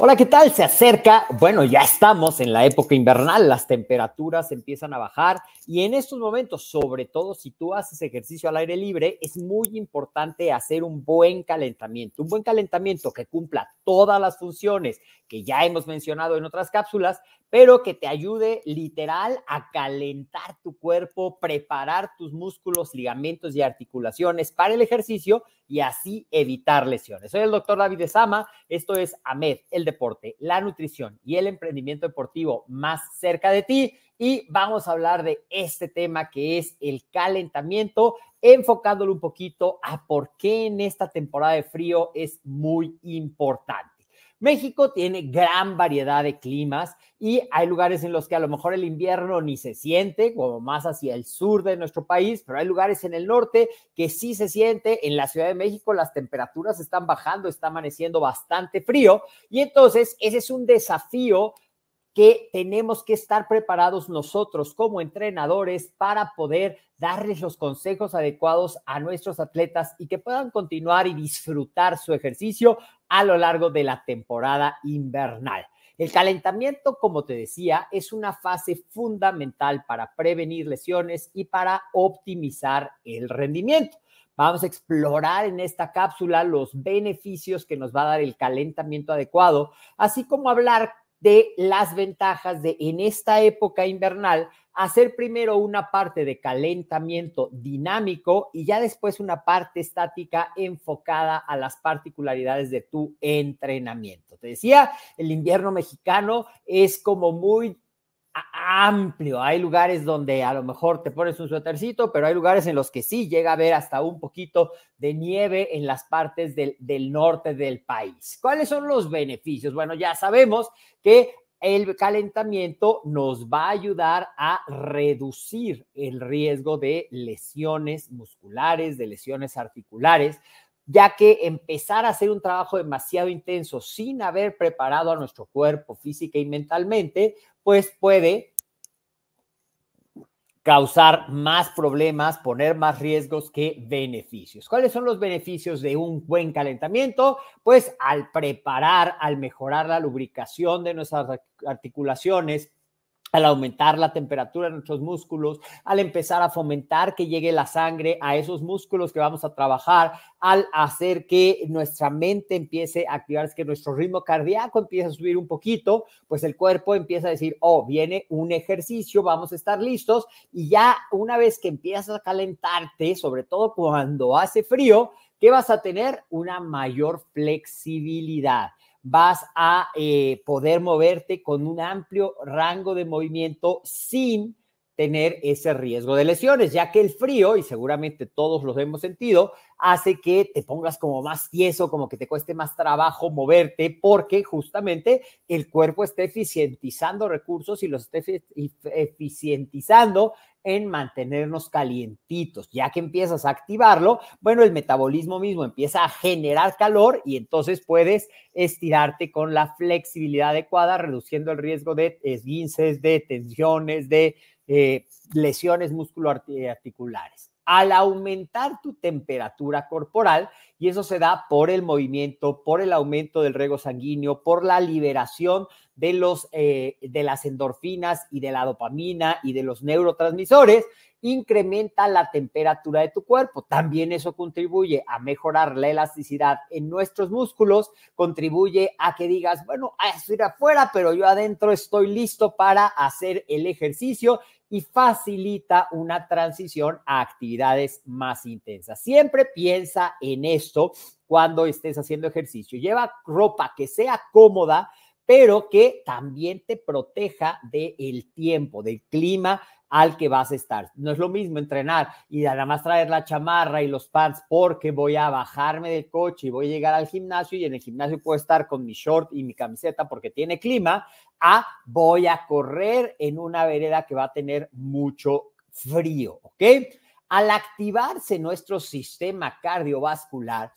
Hola, ¿qué tal? Se acerca, bueno, ya estamos en la época invernal, las temperaturas empiezan a bajar y en estos momentos, sobre todo si tú haces ejercicio al aire libre, es muy importante hacer un buen calentamiento, un buen calentamiento que cumpla todas las funciones que ya hemos mencionado en otras cápsulas, pero que te ayude literal a calentar tu cuerpo, preparar tus músculos, ligamentos y articulaciones para el ejercicio y así evitar lesiones. Soy el doctor David Sama, esto es AMED, el deporte, la nutrición y el emprendimiento deportivo más cerca de ti y vamos a hablar de este tema que es el calentamiento, enfocándolo un poquito a por qué en esta temporada de frío es muy importante. México tiene gran variedad de climas y hay lugares en los que a lo mejor el invierno ni se siente, como más hacia el sur de nuestro país, pero hay lugares en el norte que sí se siente. En la Ciudad de México las temperaturas están bajando, está amaneciendo bastante frío y entonces ese es un desafío que tenemos que estar preparados nosotros como entrenadores para poder darles los consejos adecuados a nuestros atletas y que puedan continuar y disfrutar su ejercicio a lo largo de la temporada invernal. El calentamiento, como te decía, es una fase fundamental para prevenir lesiones y para optimizar el rendimiento. Vamos a explorar en esta cápsula los beneficios que nos va a dar el calentamiento adecuado, así como hablar de las ventajas de en esta época invernal hacer primero una parte de calentamiento dinámico y ya después una parte estática enfocada a las particularidades de tu entrenamiento. Te decía, el invierno mexicano es como muy amplio. Hay lugares donde a lo mejor te pones un suétercito, pero hay lugares en los que sí llega a haber hasta un poquito de nieve en las partes del, del norte del país. ¿Cuáles son los beneficios? Bueno, ya sabemos que el calentamiento nos va a ayudar a reducir el riesgo de lesiones musculares, de lesiones articulares, ya que empezar a hacer un trabajo demasiado intenso sin haber preparado a nuestro cuerpo física y mentalmente, pues puede causar más problemas, poner más riesgos que beneficios. ¿Cuáles son los beneficios de un buen calentamiento? Pues al preparar, al mejorar la lubricación de nuestras articulaciones, al aumentar la temperatura de nuestros músculos, al empezar a fomentar que llegue la sangre a esos músculos que vamos a trabajar, al hacer que nuestra mente empiece a activarse, que nuestro ritmo cardíaco empiece a subir un poquito, pues el cuerpo empieza a decir, oh, viene un ejercicio, vamos a estar listos. Y ya una vez que empiezas a calentarte, sobre todo cuando hace frío, ¿qué vas a tener? Una mayor flexibilidad vas a eh, poder moverte con un amplio rango de movimiento sin tener ese riesgo de lesiones, ya que el frío, y seguramente todos los hemos sentido, hace que te pongas como más tieso, como que te cueste más trabajo moverte, porque justamente el cuerpo está eficientizando recursos y los está eficientizando en mantenernos calientitos. Ya que empiezas a activarlo, bueno, el metabolismo mismo empieza a generar calor y entonces puedes estirarte con la flexibilidad adecuada, reduciendo el riesgo de esguinces, de tensiones, de eh, lesiones musculoarticulares al aumentar tu temperatura corporal, y eso se da por el movimiento, por el aumento del rego sanguíneo, por la liberación de, los, eh, de las endorfinas y de la dopamina y de los neurotransmisores, incrementa la temperatura de tu cuerpo. También eso contribuye a mejorar la elasticidad en nuestros músculos, contribuye a que digas, bueno, estoy afuera, pero yo adentro estoy listo para hacer el ejercicio y facilita una transición a actividades más intensas. Siempre piensa en esto cuando estés haciendo ejercicio. Lleva ropa que sea cómoda, pero que también te proteja del tiempo, del clima al que vas a estar. No es lo mismo entrenar y nada más traer la chamarra y los pants porque voy a bajarme del coche y voy a llegar al gimnasio y en el gimnasio puedo estar con mi short y mi camiseta porque tiene clima, a voy a correr en una vereda que va a tener mucho frío, ¿ok? Al activarse nuestro sistema cardiovascular,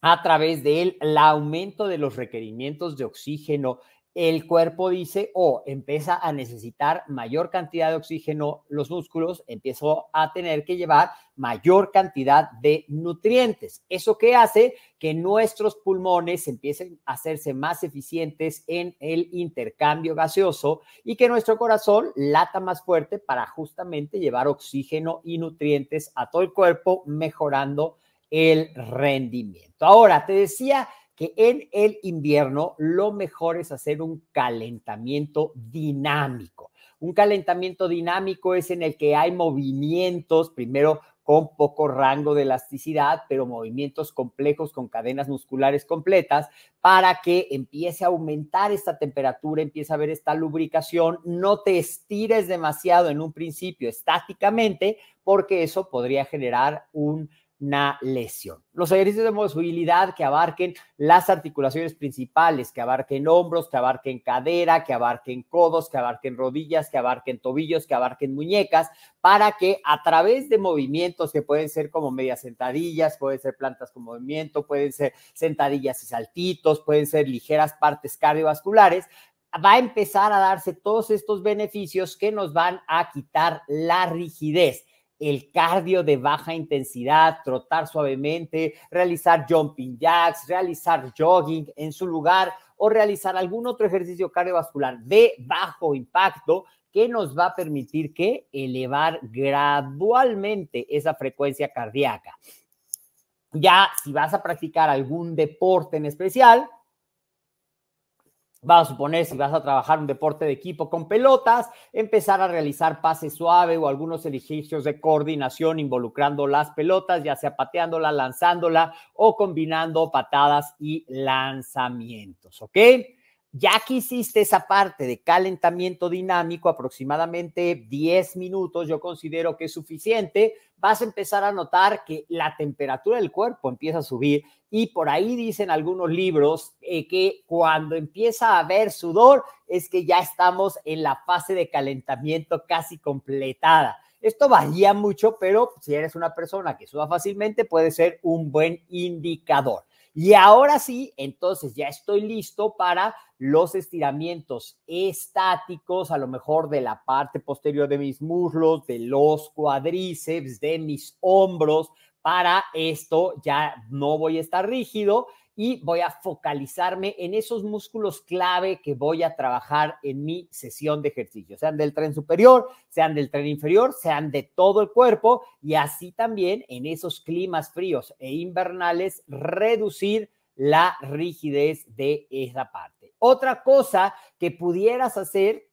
a través del aumento de los requerimientos de oxígeno el cuerpo dice, o oh, empieza a necesitar mayor cantidad de oxígeno, los músculos empiezo a tener que llevar mayor cantidad de nutrientes. Eso que hace que nuestros pulmones empiecen a hacerse más eficientes en el intercambio gaseoso y que nuestro corazón lata más fuerte para justamente llevar oxígeno y nutrientes a todo el cuerpo, mejorando el rendimiento. Ahora, te decía que en el invierno lo mejor es hacer un calentamiento dinámico. Un calentamiento dinámico es en el que hay movimientos, primero con poco rango de elasticidad, pero movimientos complejos con cadenas musculares completas para que empiece a aumentar esta temperatura, empiece a haber esta lubricación, no te estires demasiado en un principio estáticamente, porque eso podría generar un una lesión. Los ejercicios de movilidad que abarquen las articulaciones principales, que abarquen hombros, que abarquen cadera, que abarquen codos, que abarquen rodillas, que abarquen tobillos, que abarquen muñecas, para que a través de movimientos que pueden ser como medias sentadillas, pueden ser plantas con movimiento, pueden ser sentadillas y saltitos, pueden ser ligeras partes cardiovasculares, va a empezar a darse todos estos beneficios que nos van a quitar la rigidez el cardio de baja intensidad, trotar suavemente, realizar jumping jacks, realizar jogging en su lugar o realizar algún otro ejercicio cardiovascular de bajo impacto que nos va a permitir que elevar gradualmente esa frecuencia cardíaca. Ya si vas a practicar algún deporte en especial, Vamos a suponer, si vas a trabajar un deporte de equipo con pelotas, empezar a realizar pase suave o algunos ejercicios de coordinación involucrando las pelotas, ya sea pateándola, lanzándola o combinando patadas y lanzamientos, ¿ok? Ya que hiciste esa parte de calentamiento dinámico, aproximadamente 10 minutos, yo considero que es suficiente, vas a empezar a notar que la temperatura del cuerpo empieza a subir y por ahí dicen algunos libros eh, que cuando empieza a haber sudor es que ya estamos en la fase de calentamiento casi completada. Esto varía mucho, pero si eres una persona que suda fácilmente, puede ser un buen indicador. Y ahora sí, entonces ya estoy listo para los estiramientos estáticos, a lo mejor de la parte posterior de mis muslos, de los cuadríceps, de mis hombros. Para esto ya no voy a estar rígido y voy a focalizarme en esos músculos clave que voy a trabajar en mi sesión de ejercicio, sean del tren superior, sean del tren inferior, sean de todo el cuerpo y así también en esos climas fríos e invernales reducir la rigidez de esa parte. Otra cosa que pudieras hacer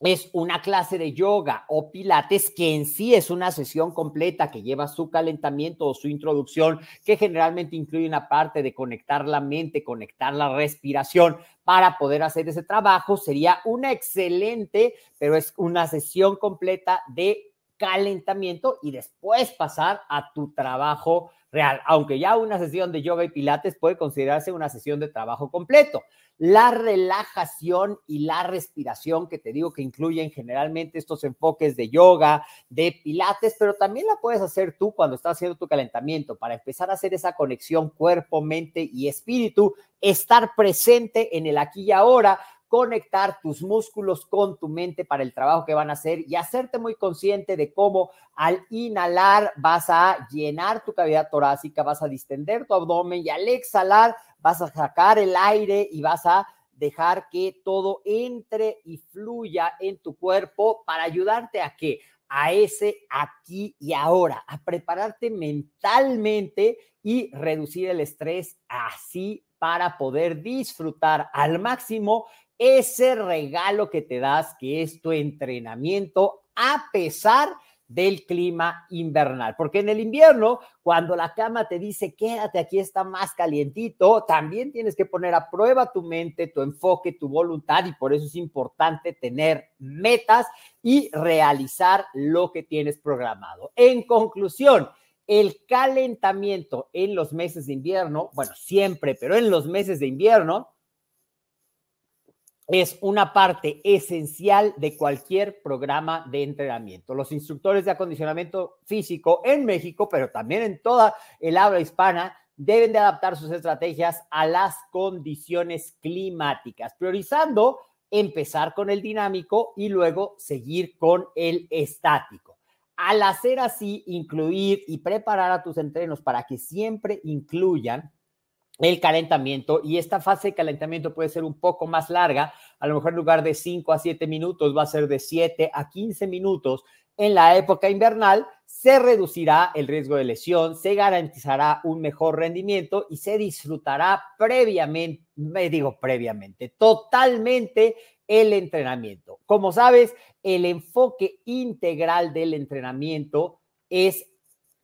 es una clase de yoga o pilates que en sí es una sesión completa que lleva su calentamiento o su introducción, que generalmente incluye una parte de conectar la mente, conectar la respiración para poder hacer ese trabajo, sería una excelente, pero es una sesión completa de calentamiento y después pasar a tu trabajo real, aunque ya una sesión de yoga y pilates puede considerarse una sesión de trabajo completo. La relajación y la respiración, que te digo que incluyen generalmente estos enfoques de yoga, de pilates, pero también la puedes hacer tú cuando estás haciendo tu calentamiento para empezar a hacer esa conexión cuerpo, mente y espíritu, estar presente en el aquí y ahora, conectar tus músculos con tu mente para el trabajo que van a hacer y hacerte muy consciente de cómo al inhalar vas a llenar tu cavidad torácica, vas a distender tu abdomen y al exhalar vas a sacar el aire y vas a dejar que todo entre y fluya en tu cuerpo para ayudarte a que a ese aquí y ahora, a prepararte mentalmente y reducir el estrés así para poder disfrutar al máximo ese regalo que te das, que es tu entrenamiento, a pesar del clima invernal. Porque en el invierno, cuando la cama te dice, quédate aquí, está más calientito, también tienes que poner a prueba tu mente, tu enfoque, tu voluntad y por eso es importante tener metas y realizar lo que tienes programado. En conclusión, el calentamiento en los meses de invierno, bueno, siempre, pero en los meses de invierno, es una parte esencial de cualquier programa de entrenamiento. Los instructores de acondicionamiento físico en México, pero también en toda el habla hispana, deben de adaptar sus estrategias a las condiciones climáticas, priorizando empezar con el dinámico y luego seguir con el estático. Al hacer así, incluir y preparar a tus entrenos para que siempre incluyan el calentamiento y esta fase de calentamiento puede ser un poco más larga, a lo mejor en lugar de 5 a 7 minutos va a ser de 7 a 15 minutos. En la época invernal se reducirá el riesgo de lesión, se garantizará un mejor rendimiento y se disfrutará previamente, me digo previamente, totalmente el entrenamiento. Como sabes, el enfoque integral del entrenamiento es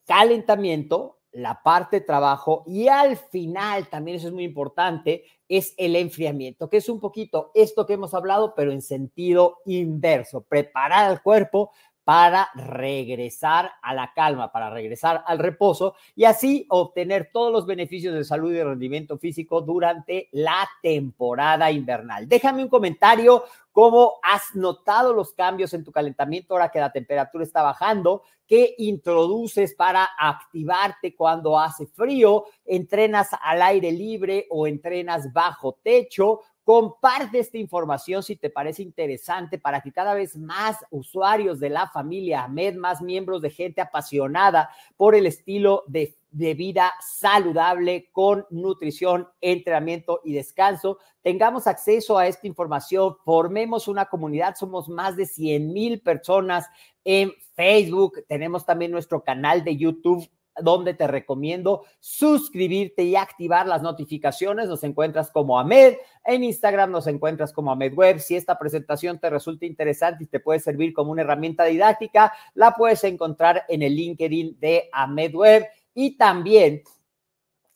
calentamiento, la parte trabajo y al final, también eso es muy importante, es el enfriamiento, que es un poquito esto que hemos hablado, pero en sentido inverso, preparar al cuerpo para regresar a la calma, para regresar al reposo y así obtener todos los beneficios de salud y rendimiento físico durante la temporada invernal. Déjame un comentario cómo has notado los cambios en tu calentamiento ahora que la temperatura está bajando, qué introduces para activarte cuando hace frío, entrenas al aire libre o entrenas bajo techo, Comparte esta información si te parece interesante para que cada vez más usuarios de la familia Ahmed, más miembros de gente apasionada por el estilo de, vida saludable con nutrición, entrenamiento y descanso, tengamos acceso a esta información, formemos una comunidad, somos más de 100 mil personas en Facebook, tenemos también nuestro canal de YouTube donde te recomiendo suscribirte y activar las notificaciones. Nos encuentras como Ahmed. En Instagram nos encuentras como Ahmed Web. Si esta presentación te resulta interesante y te puede servir como una herramienta didáctica, la puedes encontrar en el LinkedIn de Ahmed Web. Y también,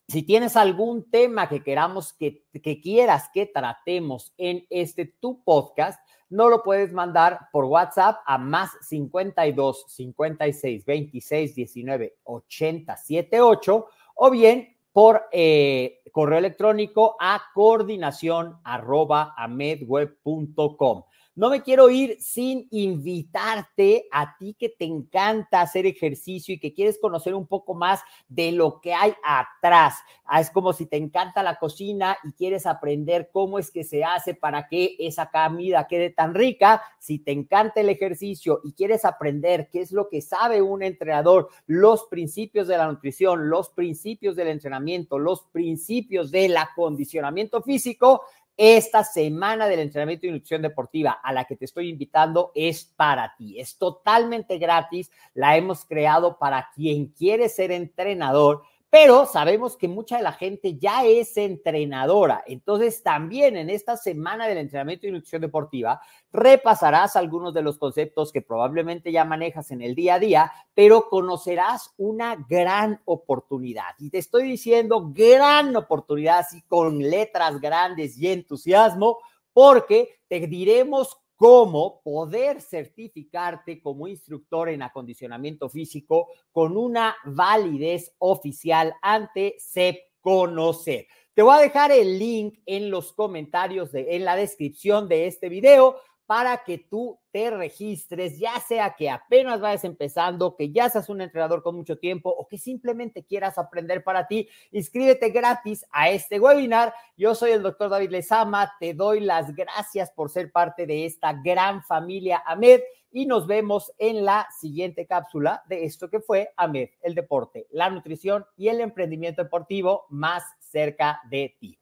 si tienes algún tema que queramos que, que quieras que tratemos en este tu podcast, no lo puedes mandar por WhatsApp a más 52 56 26 19 80 78 o bien por eh, correo electrónico a coordinación arroba amedweb.com. No me quiero ir sin invitarte a ti que te encanta hacer ejercicio y que quieres conocer un poco más de lo que hay atrás. Ah, es como si te encanta la cocina y quieres aprender cómo es que se hace para que esa comida quede tan rica. Si te encanta el ejercicio y quieres aprender qué es lo que sabe un entrenador, los principios de la nutrición, los principios del entrenamiento, los principios del acondicionamiento físico, esta semana del entrenamiento y nutrición deportiva a la que te estoy invitando es para ti. Es totalmente gratis. La hemos creado para quien quiere ser entrenador pero sabemos que mucha de la gente ya es entrenadora. Entonces, también en esta semana del entrenamiento y nutrición deportiva, repasarás algunos de los conceptos que probablemente ya manejas en el día a día, pero conocerás una gran oportunidad. Y te estoy diciendo gran oportunidad, así con letras grandes y entusiasmo, porque te diremos cómo poder certificarte como instructor en acondicionamiento físico con una validez oficial ante CEP Conocer. Te voy a dejar el link en los comentarios, de, en la descripción de este video para que tú te registres, ya sea que apenas vayas empezando, que ya seas un entrenador con mucho tiempo o que simplemente quieras aprender para ti. Inscríbete gratis a este webinar. Yo soy el doctor David Lezama. Te doy las gracias por ser parte de esta gran familia AMED y nos vemos en la siguiente cápsula de esto que fue AMED, el deporte, la nutrición y el emprendimiento deportivo más cerca de ti.